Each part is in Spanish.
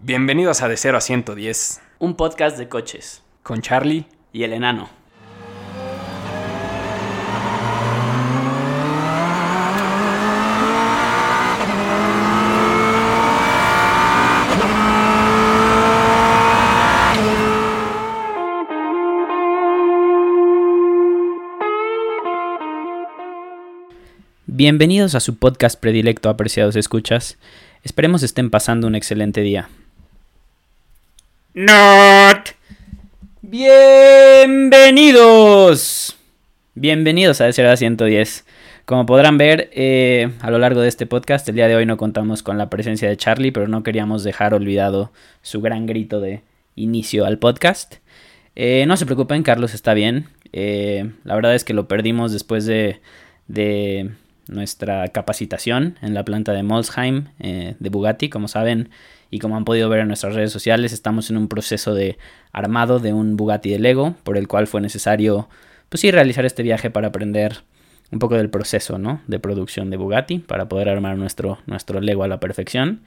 Bienvenidos a De 0 a 110 Un podcast de coches. con Charlie. Y el enano. Bienvenidos a su podcast predilecto, apreciados escuchas. Esperemos estén pasando un excelente día. Not. Bienvenidos. Bienvenidos a Desera 110. Como podrán ver, eh, a lo largo de este podcast, el día de hoy no contamos con la presencia de Charlie, pero no queríamos dejar olvidado su gran grito de inicio al podcast. Eh, no se preocupen, Carlos está bien. Eh, la verdad es que lo perdimos después de, de nuestra capacitación en la planta de Molsheim de Bugatti. Como saben y como han podido ver en nuestras redes sociales, estamos en un proceso de armado de un Bugatti de Lego, por el cual fue necesario, pues sí, realizar este viaje para aprender un poco del proceso, ¿no? De producción de Bugatti, para poder armar nuestro, nuestro Lego a la perfección.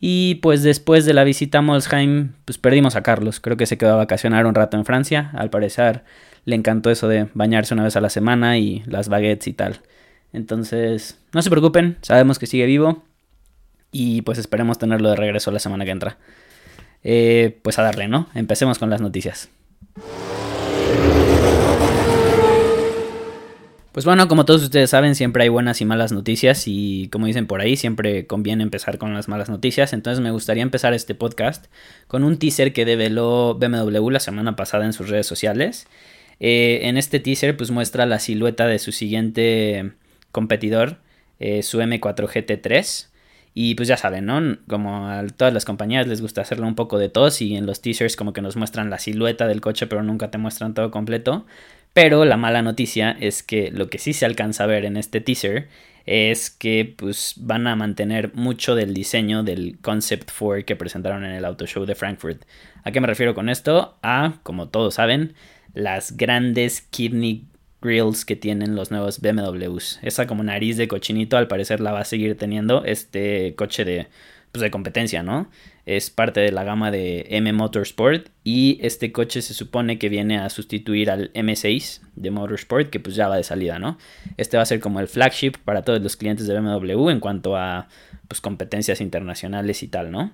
Y pues después de la visita a Molsheim, pues perdimos a Carlos. Creo que se quedó a vacacionar un rato en Francia. Al parecer le encantó eso de bañarse una vez a la semana y las baguettes y tal. Entonces, no se preocupen, sabemos que sigue vivo y pues esperemos tenerlo de regreso la semana que entra. Eh, pues a darle, ¿no? Empecemos con las noticias. Pues bueno, como todos ustedes saben, siempre hay buenas y malas noticias y como dicen por ahí, siempre conviene empezar con las malas noticias. Entonces me gustaría empezar este podcast con un teaser que develó BMW la semana pasada en sus redes sociales. Eh, en este teaser pues muestra la silueta de su siguiente competidor, eh, su M4 GT3. Y pues ya saben, ¿no? Como a todas las compañías les gusta hacerlo un poco de tos y en los teasers como que nos muestran la silueta del coche pero nunca te muestran todo completo. Pero la mala noticia es que lo que sí se alcanza a ver en este teaser es que pues van a mantener mucho del diseño del Concept 4 que presentaron en el Auto Show de Frankfurt. ¿A qué me refiero con esto? A, como todos saben, las grandes kidney grills que tienen los nuevos BMWs. Esa como nariz de cochinito al parecer la va a seguir teniendo este coche de, pues, de competencia, ¿no? Es parte de la gama de M Motorsport y este coche se supone que viene a sustituir al M6 de Motorsport que pues ya va de salida, ¿no? Este va a ser como el flagship para todos los clientes de BMW en cuanto a pues competencias internacionales y tal, ¿no?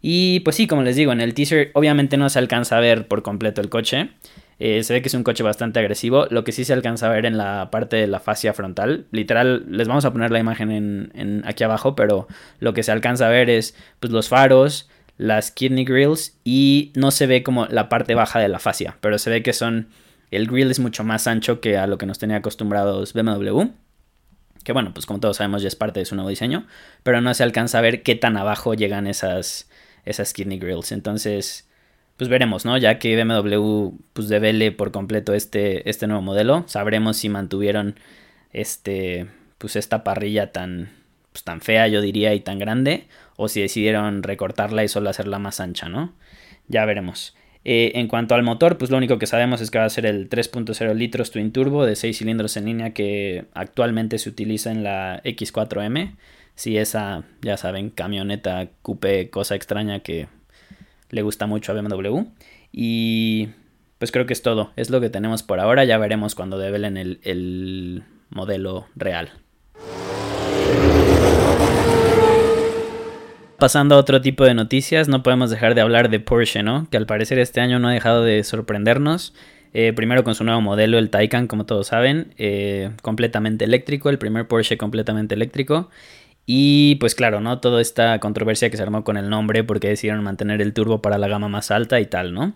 Y pues sí, como les digo, en el teaser obviamente no se alcanza a ver por completo el coche. Eh, se ve que es un coche bastante agresivo. Lo que sí se alcanza a ver en la parte de la fascia frontal. Literal, les vamos a poner la imagen en, aquí abajo, pero lo que se alcanza a ver es pues, los faros, las kidney grills y no se ve como la parte baja de la fascia, pero se ve que son... El grill es mucho más ancho que a lo que nos tenía acostumbrados BMW. Que bueno, pues como todos sabemos ya es parte de su nuevo diseño. Pero no se alcanza a ver qué tan abajo llegan esas, esas kidney grills. Entonces, pues veremos, ¿no? Ya que BMW pues devele por completo este, este nuevo modelo, sabremos si mantuvieron este pues esta parrilla tan pues, tan fea, yo diría, y tan grande, o si decidieron recortarla y solo hacerla más ancha, ¿no? Ya veremos. Eh, en cuanto al motor, pues lo único que sabemos es que va a ser el 3.0 litros twin turbo de 6 cilindros en línea que actualmente se utiliza en la X4M. Si esa, ya saben, camioneta, coupe, cosa extraña que le gusta mucho a BMW. Y pues creo que es todo. Es lo que tenemos por ahora. Ya veremos cuando develen el, el modelo real. Pasando a otro tipo de noticias, no podemos dejar de hablar de Porsche, ¿no? Que al parecer este año no ha dejado de sorprendernos. Eh, primero con su nuevo modelo, el Taycan, como todos saben, eh, completamente eléctrico, el primer Porsche completamente eléctrico. Y pues claro, ¿no? Toda esta controversia que se armó con el nombre porque decidieron mantener el turbo para la gama más alta y tal, ¿no?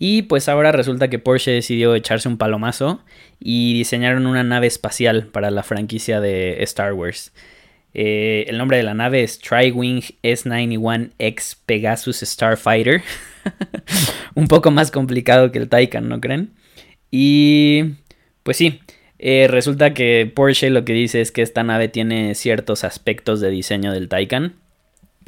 Y pues ahora resulta que Porsche decidió echarse un palomazo y diseñaron una nave espacial para la franquicia de Star Wars. Eh, el nombre de la nave es Triwing S91X Pegasus Starfighter. un poco más complicado que el Taycan, ¿no creen? Y pues sí, eh, resulta que Porsche lo que dice es que esta nave tiene ciertos aspectos de diseño del Taycan.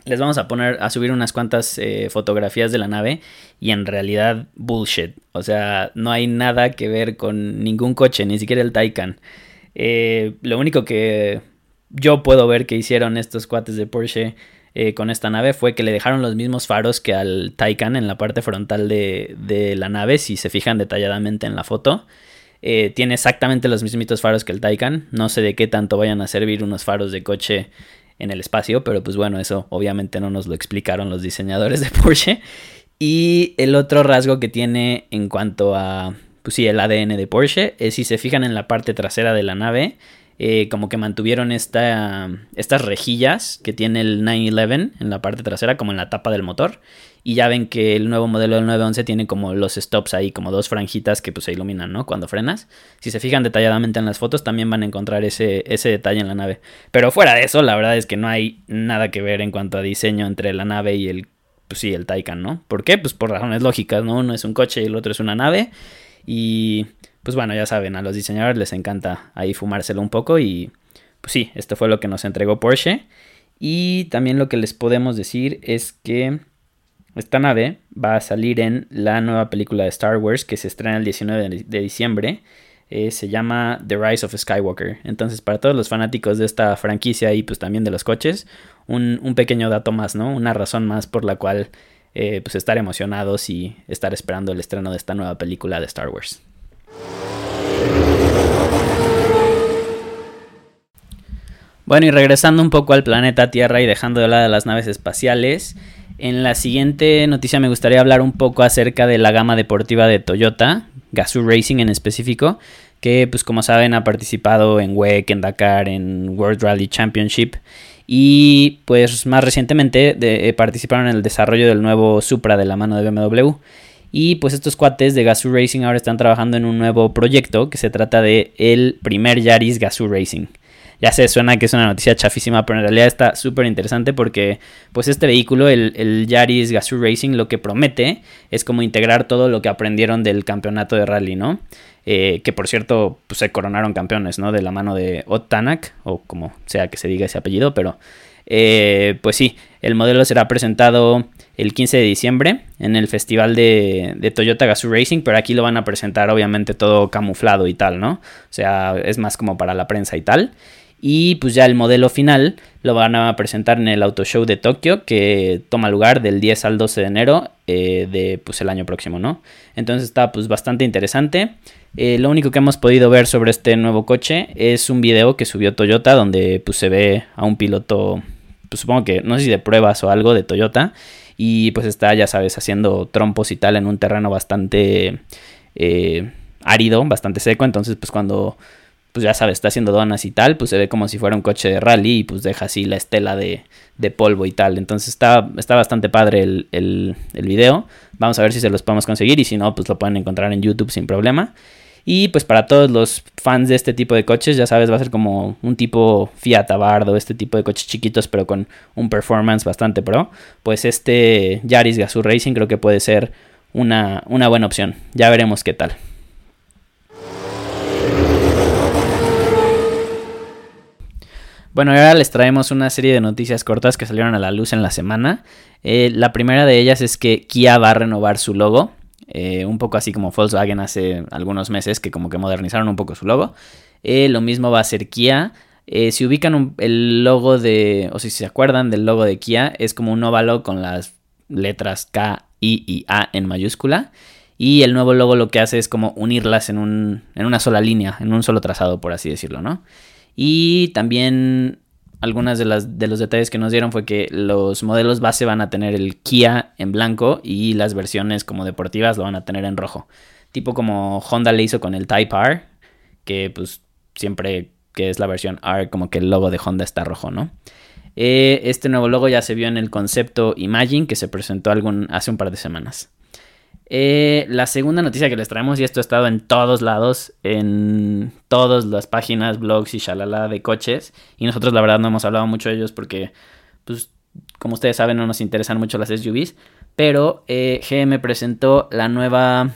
Les vamos a poner a subir unas cuantas eh, fotografías de la nave y en realidad bullshit. O sea, no hay nada que ver con ningún coche, ni siquiera el Taycan. Eh, lo único que yo puedo ver que hicieron estos cuates de Porsche con esta nave fue que le dejaron los mismos faros que al Taycan en la parte frontal de la nave, si se fijan detalladamente en la foto. Eh, tiene exactamente los mismitos faros que el Taycan. No sé de qué tanto vayan a servir unos faros de coche en el espacio, pero pues bueno, eso obviamente no nos lo explicaron los diseñadores de Porsche. Y el otro rasgo que tiene en cuanto a, pues sí, el ADN de Porsche es si se fijan en la parte trasera de la nave, eh, como que mantuvieron esta, estas rejillas que tiene el 911 en la parte trasera, como en la tapa del motor. Y ya ven que el nuevo modelo del 911 tiene como los stops ahí, como dos franjitas que pues se iluminan, ¿no? Cuando frenas. Si se fijan detalladamente en las fotos, también van a encontrar ese, ese detalle en la nave. Pero fuera de eso, la verdad es que no hay nada que ver en cuanto a diseño entre la nave y el, pues sí, el Taycan, ¿no? ¿Por qué? Pues por razones lógicas, ¿no? Uno es un coche y el otro es una nave. Y pues bueno, ya saben, a los diseñadores les encanta ahí fumárselo un poco y pues sí, esto fue lo que nos entregó Porsche. Y también lo que les podemos decir es que esta nave va a salir en la nueva película de Star Wars que se estrena el 19 de diciembre. Eh, se llama The Rise of Skywalker. Entonces, para todos los fanáticos de esta franquicia y pues también de los coches, un, pequeño dato más, ¿no? Una razón más por la cual eh, pues estar emocionados y estar esperando el estreno de esta nueva película de Star Wars. Bueno, y regresando un poco al planeta Tierra y dejando de lado las naves espaciales, en la siguiente noticia me gustaría hablar un poco acerca de la gama deportiva de Toyota, Gazoo Racing en específico, que pues como saben ha participado en WEC, en Dakar, en World Rally Championship y pues más recientemente eh, participaron en el desarrollo del nuevo Supra de la mano de BMW. Y pues estos cuates de Gazoo Racing ahora están trabajando en un nuevo proyecto que se trata de el primer Yaris Gazoo Racing. Ya sé, suena que es una noticia chafísima, pero en realidad está súper interesante porque pues este vehículo, el, el Yaris Gazoo Racing, lo que promete es como integrar todo lo que aprendieron del campeonato de rally, ¿no? Eh, que por cierto pues, se coronaron campeones, ¿no? De la mano de Ott Tanak, o como sea que se diga ese apellido, pero eh, pues sí, el modelo será presentado el 15 de diciembre en el festival de, Toyota Gazoo Racing, pero aquí lo van a presentar obviamente todo camuflado y tal, ¿no? O sea, es más como para la prensa y tal. Y pues ya el modelo final lo van a presentar en el Auto Show de Tokio, que toma lugar del 10 al 12 de enero eh, de pues el año próximo, ¿no? Entonces está pues bastante interesante. Eh, lo único que hemos podido ver sobre este nuevo coche es un video que subió Toyota donde pues se ve a un piloto, pues supongo que no sé si de pruebas o algo de Toyota y pues está, ya sabes, haciendo trompos y tal en un terreno bastante eh, árido, bastante seco. Entonces, pues cuando, pues ya sabes, está haciendo donas y tal, pues se ve como si fuera un coche de rally y pues deja así la estela de, de polvo y tal. Entonces está, está bastante padre el, el, el video. Vamos a ver si se los podemos conseguir y si no, pues lo pueden encontrar en YouTube sin problema. Y pues para todos los fans de este tipo de coches, ya sabes, va a ser como un tipo Fiat Abardo, este tipo de coches chiquitos pero con un performance bastante pro. Pues este Yaris Gazoo Racing creo que puede ser una, una buena opción. Ya veremos qué tal. Bueno, ahora les traemos una serie de noticias cortas que salieron a la luz en la semana. Eh, la primera de ellas es que Kia va a renovar su logo. Eh, un poco así como Volkswagen hace algunos meses que como que modernizaron un poco su logo. Eh, lo mismo va a ser Kia. Eh, si ubican el logo de, o si se acuerdan del logo de Kia, es como un óvalo con las letras K, I y A en mayúscula. Y el nuevo logo lo que hace es como unirlas en, un, en una sola línea, en un solo trazado, por así decirlo, ¿no? Y también algunas de, las, de los detalles que nos dieron fue que los modelos base van a tener el Kia en blanco y las versiones como deportivas lo van a tener en rojo. Tipo como Honda le hizo con el Type R, que pues siempre que es la versión R como que el logo de Honda está rojo, ¿no? Eh, este nuevo logo ya se vio en el concepto Imagine que se presentó algún, hace un par de semanas. Eh, la segunda noticia que les traemos, y esto ha estado en todos lados, en todas las páginas, blogs y shalala de coches, y nosotros la verdad no hemos hablado mucho de ellos porque, pues, como ustedes saben, no nos interesan mucho las SUVs, pero eh, GM presentó la nueva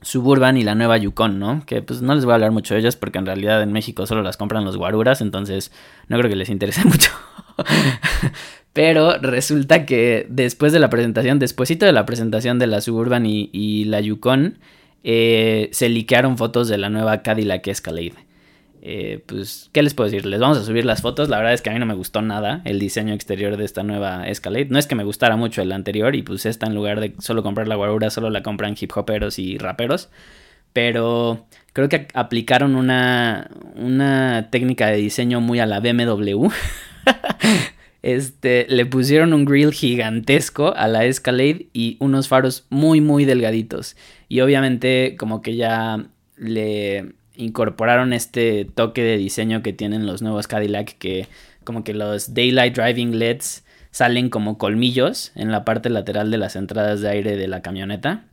Suburban y la nueva Yukon, ¿no? Que pues no les voy a hablar mucho de ellas porque en realidad en México solo las compran los guaruras, entonces no creo que les interese mucho. Pero resulta que después de la presentación, despuésito de la presentación de la Suburban y, la Yukon, eh, se liquearon fotos de la nueva Cadillac Escalade. Eh, pues, ¿qué les puedo decir? Les vamos a subir las fotos. La verdad es que a mí no me gustó nada el diseño exterior de esta nueva Escalade. No es que me gustara mucho el anterior y pues esta en lugar de solo comprar la guarura, solo la compran hip hoperos y raperos. Pero creo que aplicaron una, una técnica de diseño muy a la BMW. este, le pusieron un grill gigantesco a la Escalade y unos faros muy, muy delgaditos. Y obviamente como que ya le incorporaron este toque de diseño que tienen los nuevos Cadillac que como que los Daylight Driving LEDs salen como colmillos en la parte lateral de las entradas de aire de la camioneta.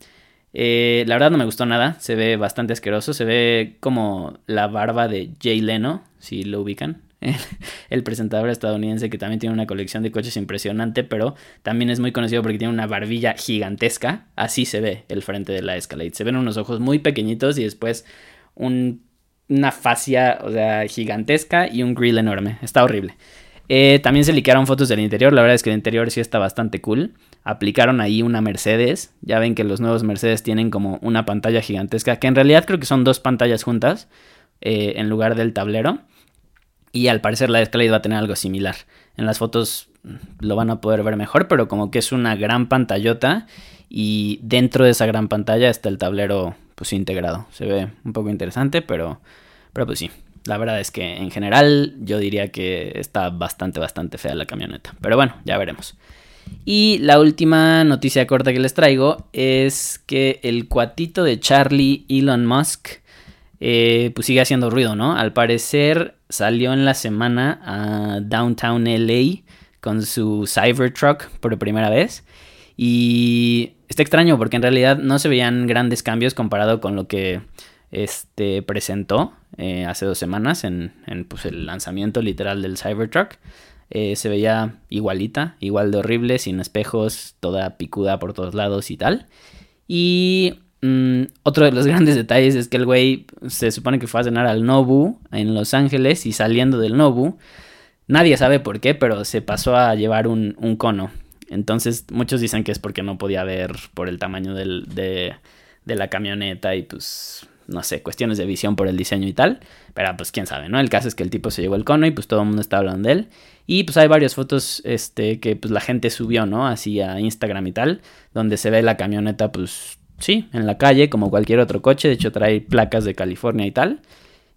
Eh, la verdad no me gustó nada, se ve bastante asqueroso, se ve como la barba de Jay Leno, si lo ubican. El presentador estadounidense que también tiene una colección de coches impresionante, pero también es muy conocido porque tiene una barbilla gigantesca. Así se ve el frente de la Escalade. Se ven unos ojos muy pequeñitos y después una fascia, o sea, gigantesca y un grill enorme. Está horrible. Eh, también se liquearon fotos del interior. La verdad es que el interior sí está bastante cool. Aplicaron ahí una Mercedes. Ya ven que los nuevos Mercedes tienen como una pantalla gigantesca. Que en realidad creo que son dos pantallas juntas. Eh, en lugar del tablero. Y al parecer la Escalade va a tener algo similar. En las fotos lo van a poder ver mejor. Pero como que es una gran pantallota. Y dentro de esa gran pantalla está el tablero pues integrado. Se ve un poco interesante, pero, pero pues sí. La verdad es que en general yo diría que está bastante, bastante fea la camioneta. Pero bueno, ya veremos. Y la última noticia corta que les traigo es que el cuatito de Charlie Elon Musk eh, pues sigue haciendo ruido, ¿no? Al parecer salió en la semana a Downtown LA con su Cybertruck por primera vez. Y está extraño porque en realidad no se veían grandes cambios comparado con lo que este, presentó eh, hace dos semanas en, pues, el lanzamiento literal del Cybertruck. Eh, se veía igualita, igual de horrible, sin espejos, toda picuda por todos lados y tal. Y mm, otro de los grandes detalles es que el güey se supone que fue a cenar al Nobu en Los Ángeles y saliendo del Nobu, nadie sabe por qué, pero se pasó a llevar un, un cono. Entonces muchos dicen que es porque no podía ver por el tamaño de, la camioneta y pues no sé, cuestiones de visión por el diseño y tal. Pero pues quién sabe, ¿no? El caso es que el tipo se llevó el cono y pues todo el mundo está hablando de él. Y pues hay varias fotos este, que pues la gente subió, ¿no? Así a Instagram y tal, donde se ve la camioneta pues sí, en la calle como cualquier otro coche. De hecho trae placas de California y tal.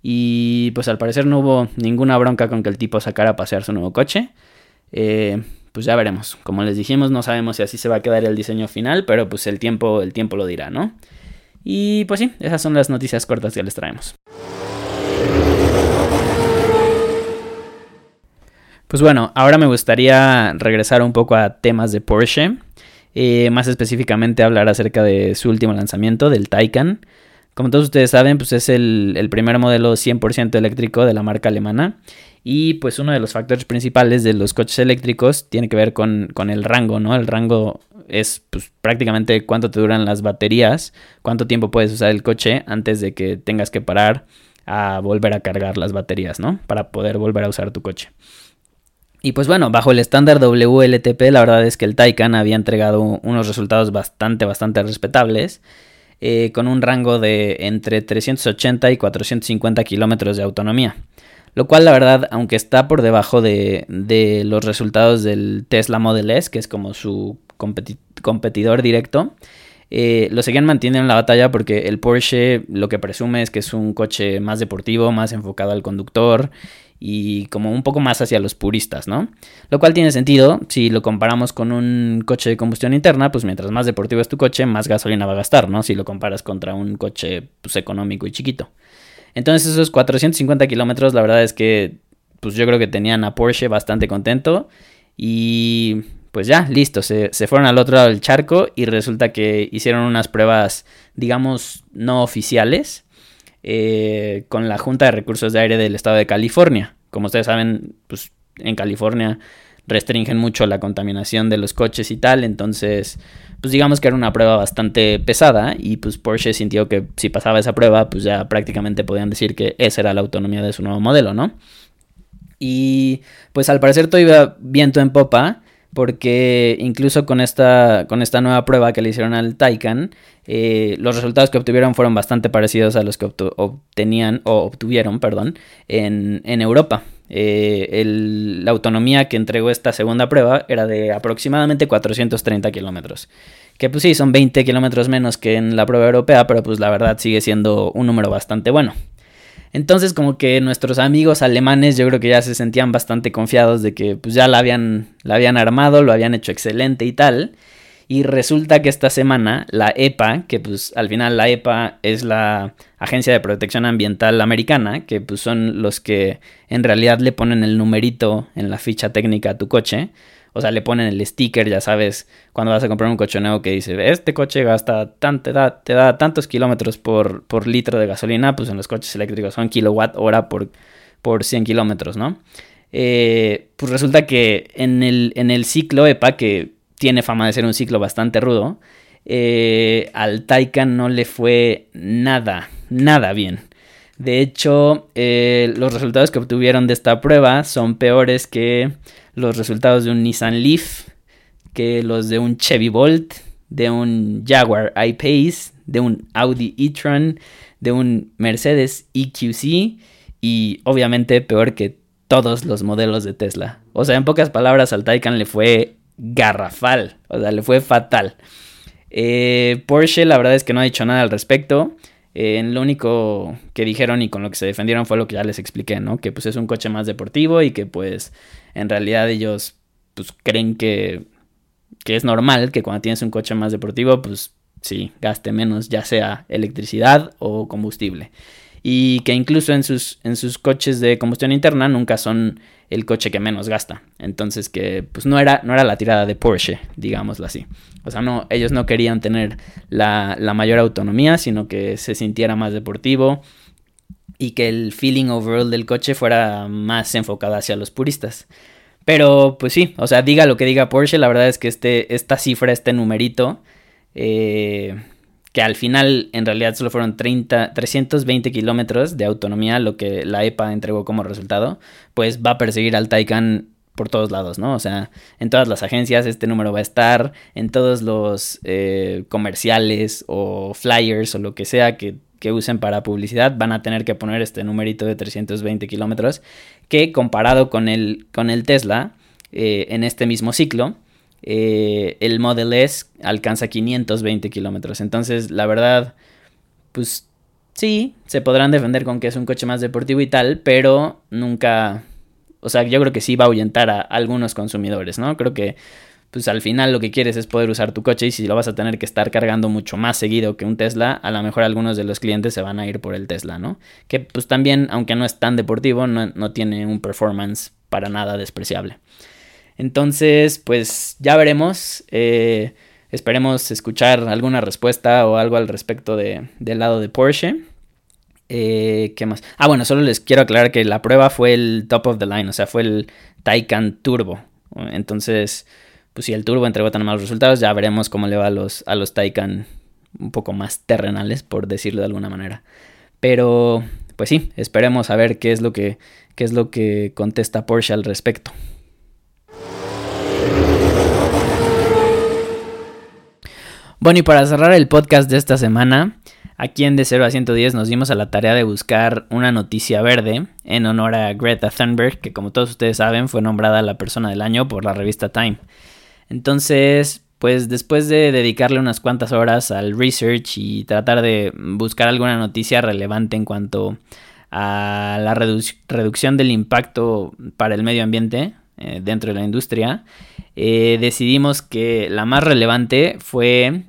Y pues al parecer no hubo ninguna bronca con que el tipo sacara a pasear su nuevo coche. Eh, pues ya veremos. Como les dijimos, no sabemos si así se va a quedar el diseño final, pero pues el tiempo, el tiempo lo dirá, ¿no? Y pues sí, esas son las noticias cortas que les traemos. Pues bueno, ahora me gustaría regresar un poco a temas de Porsche. Eh, más específicamente hablar acerca de su último lanzamiento, del Taycan. Como todos ustedes saben, pues es el, el primer modelo 100% eléctrico de la marca alemana. Y pues uno de los factores principales de los coches eléctricos tiene que ver con, el rango, ¿no? El rango es pues, prácticamente cuánto te duran las baterías, cuánto tiempo puedes usar el coche antes de que tengas que parar a volver a cargar las baterías, ¿no? Para poder volver a usar tu coche. Y pues bueno, bajo el estándar WLTP, la verdad es que el Taycan había entregado unos resultados bastante, bastante respetables, eh, con un rango de entre 380 y 450 kilómetros de autonomía. Lo cual, la verdad, aunque está por debajo de, los resultados del Tesla Model S, que es como su competidor directo, eh, lo seguían manteniendo en la batalla porque el Porsche lo que presume es que es un coche más deportivo, más enfocado al conductor y como un poco más hacia los puristas, ¿no? Lo cual tiene sentido si lo comparamos con un coche de combustión interna, pues mientras más deportivo es tu coche, más gasolina va a gastar, ¿no? Si lo comparas contra un coche pues, económico y chiquito. Entonces esos 450 kilómetros, la verdad es que pues yo creo que tenían a Porsche bastante contento. Y pues ya, listo, se, fueron al otro lado del charco y resulta que hicieron unas pruebas, digamos, no oficiales eh, con la Junta de Recursos de Aire del Estado de California. Como ustedes saben, pues en California restringen mucho la contaminación de los coches y tal, entonces pues digamos que era una prueba bastante pesada y pues Porsche sintió que si pasaba esa prueba pues ya prácticamente podían decir que esa era la autonomía de su nuevo modelo, ¿no? Y pues al parecer todo iba viento en popa, porque incluso con esta, con esta nueva prueba que le hicieron al Taycan, eh, los resultados que obtuvieron fueron bastante parecidos a los que obtenían o obtuvieron, perdón, en, Europa. Eh, la autonomía que entregó esta segunda prueba era de aproximadamente 430 kilómetros. Que pues sí, son 20 kilómetros menos que en la prueba europea, pero pues la verdad sigue siendo un número bastante bueno. Entonces como que nuestros amigos alemanes yo creo que ya se sentían bastante confiados de que pues ya la habían, la habían armado, lo habían hecho excelente y tal. Y resulta que esta semana la EPA, que pues al final la EPA es la Agencia de Protección Ambiental Americana, que pues son los que en realidad le ponen el numerito en la ficha técnica a tu coche, o sea, le ponen el sticker, ya sabes, cuando vas a comprar un coche nuevo que dice, este coche gasta tanto, te da, te da tantos kilómetros por, por litro de gasolina, pues en los coches eléctricos son kilowatt hora por, por 100 kilómetros, ¿no? Eh, pues resulta que en el, en el ciclo EPA, que tiene fama de ser un ciclo bastante rudo, eh, al Taycan no le fue nada, nada bien. De hecho, eh, los resultados que obtuvieron de esta prueba son peores que los resultados de un Nissan Leaf, que los de un Chevy Bolt, de un Jaguar I-Pace, de un Audi e-tron, de un Mercedes EQC y obviamente peor que todos los modelos de Tesla. O sea, en pocas palabras al Taycan le fue garrafal, o sea, le fue fatal. Eh, Porsche la verdad es que no ha dicho nada al respecto. Eh, lo único que dijeron y con lo que se defendieron fue lo que ya les expliqué, ¿no? Que pues es un coche más deportivo y que pues en realidad ellos pues creen que, que es normal que cuando tienes un coche más deportivo pues sí, gaste menos ya sea electricidad o combustible. Y que incluso en sus, en sus coches de combustión interna nunca son el coche que menos gasta. Entonces que pues no era, no era la tirada de Porsche, digámoslo así. O sea, no, ellos no querían tener la, mayor autonomía, sino que se sintiera más deportivo y que el feeling overall del coche fuera más enfocado hacia los puristas. Pero pues sí, o sea, diga lo que diga Porsche, la verdad es que este, esta cifra, este numerito, eh, que al final en realidad solo fueron 30, 320 kilómetros de autonomía, lo que la EPA entregó como resultado, pues va a perseguir al Taycan por todos lados, ¿no? O sea, en todas las agencias este número va a estar, en todos los eh, comerciales o flyers o lo que sea que, usen para publicidad, van a tener que poner este numerito de 320 kilómetros, que comparado con el, con el Tesla, eh, en este mismo ciclo, eh, el Model S alcanza 520 kilómetros. Entonces, la verdad, pues sí, se podrán defender con que es un coche más deportivo y tal, pero nunca, o sea, yo creo que sí va a ahuyentar a algunos consumidores, ¿no? Creo que pues al final lo que quieres es poder usar tu coche y si lo vas a tener que estar cargando mucho más seguido que un Tesla, a lo mejor algunos de los clientes se van a ir por el Tesla, ¿no? Que pues también, aunque no es tan deportivo, no, no tiene un performance para nada despreciable. Entonces, pues ya veremos. Eh, esperemos escuchar alguna respuesta o algo al respecto de, del lado de Porsche. Eh, ¿Qué más? Ah, bueno, solo les quiero aclarar que la prueba fue el top of the line, o sea, fue el Taycan Turbo. Entonces, pues si el Turbo entregó tan malos resultados, ya veremos cómo le va a los, a los Taycan un poco más terrenales, por decirlo de alguna manera. Pero, pues sí, esperemos a ver qué es lo que, qué es lo que contesta Porsche al respecto. Bueno, y para cerrar el podcast de esta semana, aquí en De 0 a 110 nos dimos a la tarea de buscar una noticia verde en honor a Greta Thunberg, que como todos ustedes saben fue nombrada la persona del año por la revista Time. Entonces, pues después de dedicarle unas cuantas horas al research y tratar de buscar alguna noticia relevante en cuanto a la reducción del impacto para el medio ambiente eh, dentro de la industria, eh, decidimos que la más relevante fue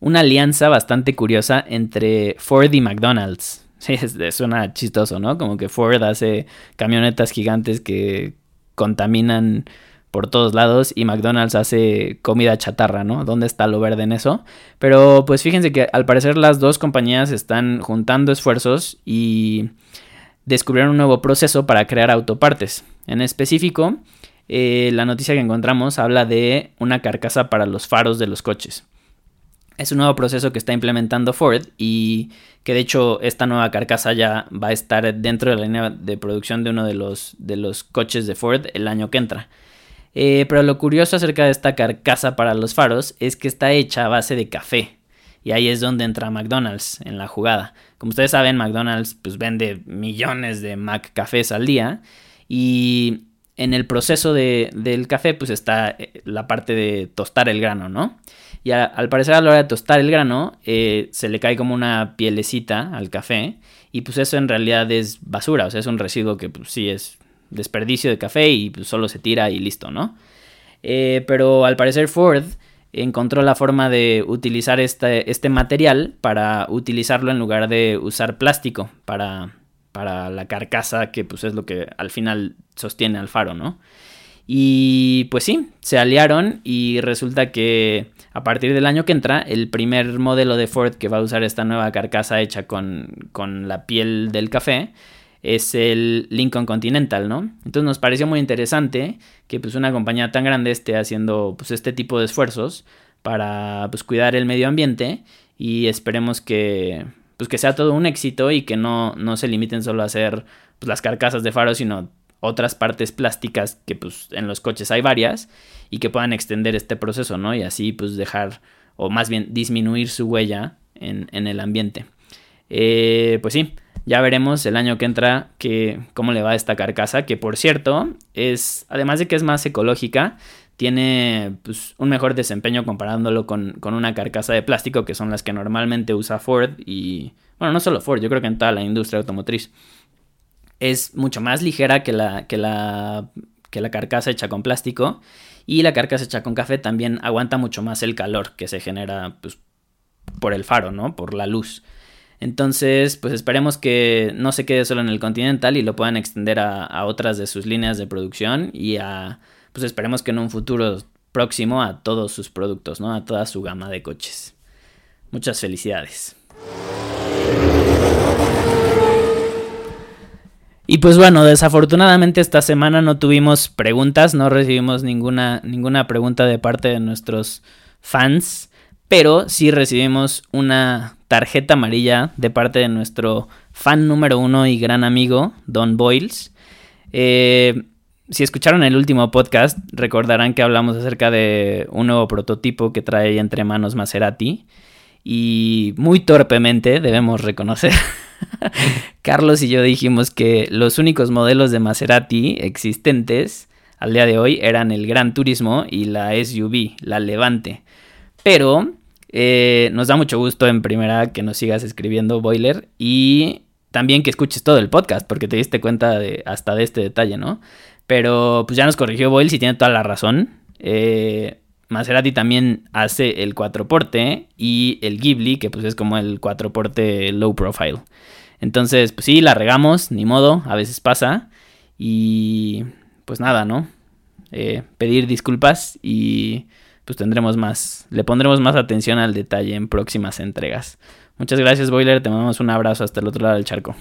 una alianza bastante curiosa entre Ford y McDonald's. Sí, suena chistoso, ¿no? Como que Ford hace camionetas gigantes que contaminan por todos lados y McDonald's hace comida chatarra, ¿no? ¿Dónde está lo verde en eso? Pero pues fíjense que al parecer las dos compañías están juntando esfuerzos y descubrieron un nuevo proceso para crear autopartes. En específico, eh, la noticia que encontramos habla de una carcasa para los faros de los coches. Es un nuevo proceso que está implementando Ford y que de hecho esta nueva carcasa ya va a estar dentro de la línea de producción de uno de los, de los coches de Ford el año que entra. Eh, pero lo curioso acerca de esta carcasa para los faros es que está hecha a base de café. Y ahí es donde entra McDonald's en la jugada. Como ustedes saben, McDonald's pues, vende millones de Mac cafés al día. Y en el proceso del café pues está eh, la parte de tostar el grano, ¿no? Y al parecer a la hora de tostar el grano eh, se le cae como una pielecita al café y pues eso en realidad es basura, o sea, es un residuo que pues sí es desperdicio de café y pues, solo se tira y listo, ¿no? Eh, pero al parecer Ford encontró la forma de utilizar este, este material para utilizarlo en lugar de usar plástico para, para la carcasa que pues es lo que al final sostiene al faro, ¿no? Y pues sí, se aliaron y resulta que a partir del año que entra, el primer modelo de Ford que va a usar esta nueva carcasa hecha con, con la piel del café es el Lincoln Continental, ¿no? Entonces nos pareció muy interesante que pues una compañía tan grande esté haciendo pues este tipo de esfuerzos para pues cuidar el medio ambiente y esperemos que pues que sea todo un éxito y que no, no se limiten solo a hacer pues, las carcasas de faros, sino otras partes plásticas que pues en los coches hay varias y que puedan extender este proceso, ¿no? Y así pues dejar o más bien disminuir su huella en, en el ambiente. Eh, pues sí, ya veremos el año que entra que, cómo le va a esta carcasa, que por cierto, es, además de que es más ecológica, tiene pues, un mejor desempeño comparándolo con, con, una carcasa de plástico, que son las que normalmente usa Ford y, bueno, no solo Ford, yo creo que en toda la industria automotriz. Es mucho más ligera que la, que la, que la carcasa hecha con plástico y la carcasa hecha con café también aguanta mucho más el calor que se genera pues, por el faro, ¿no? Por la luz. Entonces, pues esperemos que no se quede solo en el Continental y lo puedan extender a, otras de sus líneas de producción y a, pues esperemos que en un futuro próximo a todos sus productos, ¿no? A toda su gama de coches. Muchas felicidades. Y pues bueno, desafortunadamente esta semana no tuvimos preguntas, no recibimos ninguna, ninguna pregunta de parte de nuestros fans, pero sí recibimos una tarjeta amarilla de parte de nuestro fan número uno y gran amigo, Don Boyles. Eh, si escucharon el último podcast, recordarán que hablamos acerca de un nuevo prototipo que trae entre manos Maserati. Y muy torpemente, debemos reconocer, Carlos y yo dijimos que los únicos modelos de Maserati existentes al día de hoy eran el Gran Turismo y la SUV, la Levante. Pero eh, nos da mucho gusto en primera que nos sigas escribiendo, Boiler, y también que escuches todo el podcast, porque te diste cuenta de, hasta de este detalle, ¿no? Pero pues ya nos corrigió Boyle si tiene toda la razón. Eh, Maserati también hace el 4 porte y el Ghibli, que pues es como el 4 porte low profile. Entonces, pues sí, la regamos, ni modo, a veces pasa. Y pues nada, ¿no? Eh, pedir disculpas y pues tendremos más, le pondremos más atención al detalle en próximas entregas. Muchas gracias, Boiler, te mandamos un abrazo hasta el otro lado del charco.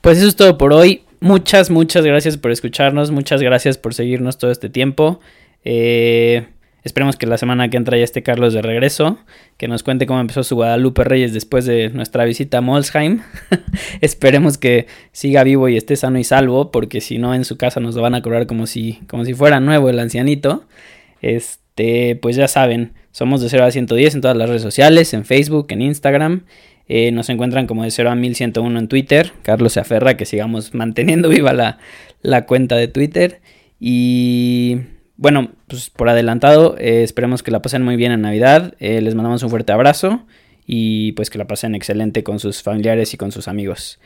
Pues eso es todo por hoy. Muchas, muchas gracias por escucharnos, muchas gracias por seguirnos todo este tiempo. Eh, Esperemos que la semana que entra ya esté Carlos de regreso, que nos cuente cómo empezó su Guadalupe Reyes después de nuestra visita a Molsheim. Esperemos que siga vivo y esté sano y salvo, porque si no en su casa nos lo van a cobrar como si, como si fuera nuevo el ancianito. Este, pues ya saben, somos de 0 a 110 en todas las redes sociales, en Facebook, en Instagram. Eh, nos encuentran como de 0 a 1101 en Twitter. Carlos se aferra que sigamos manteniendo viva la, la cuenta de Twitter. Y bueno, pues por adelantado, eh, esperemos que la pasen muy bien en Navidad. Eh, les mandamos un fuerte abrazo y pues que la pasen excelente con sus familiares y con sus amigos.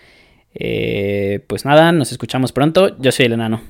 Eh, pues nada, nos escuchamos pronto. Yo soy el enano.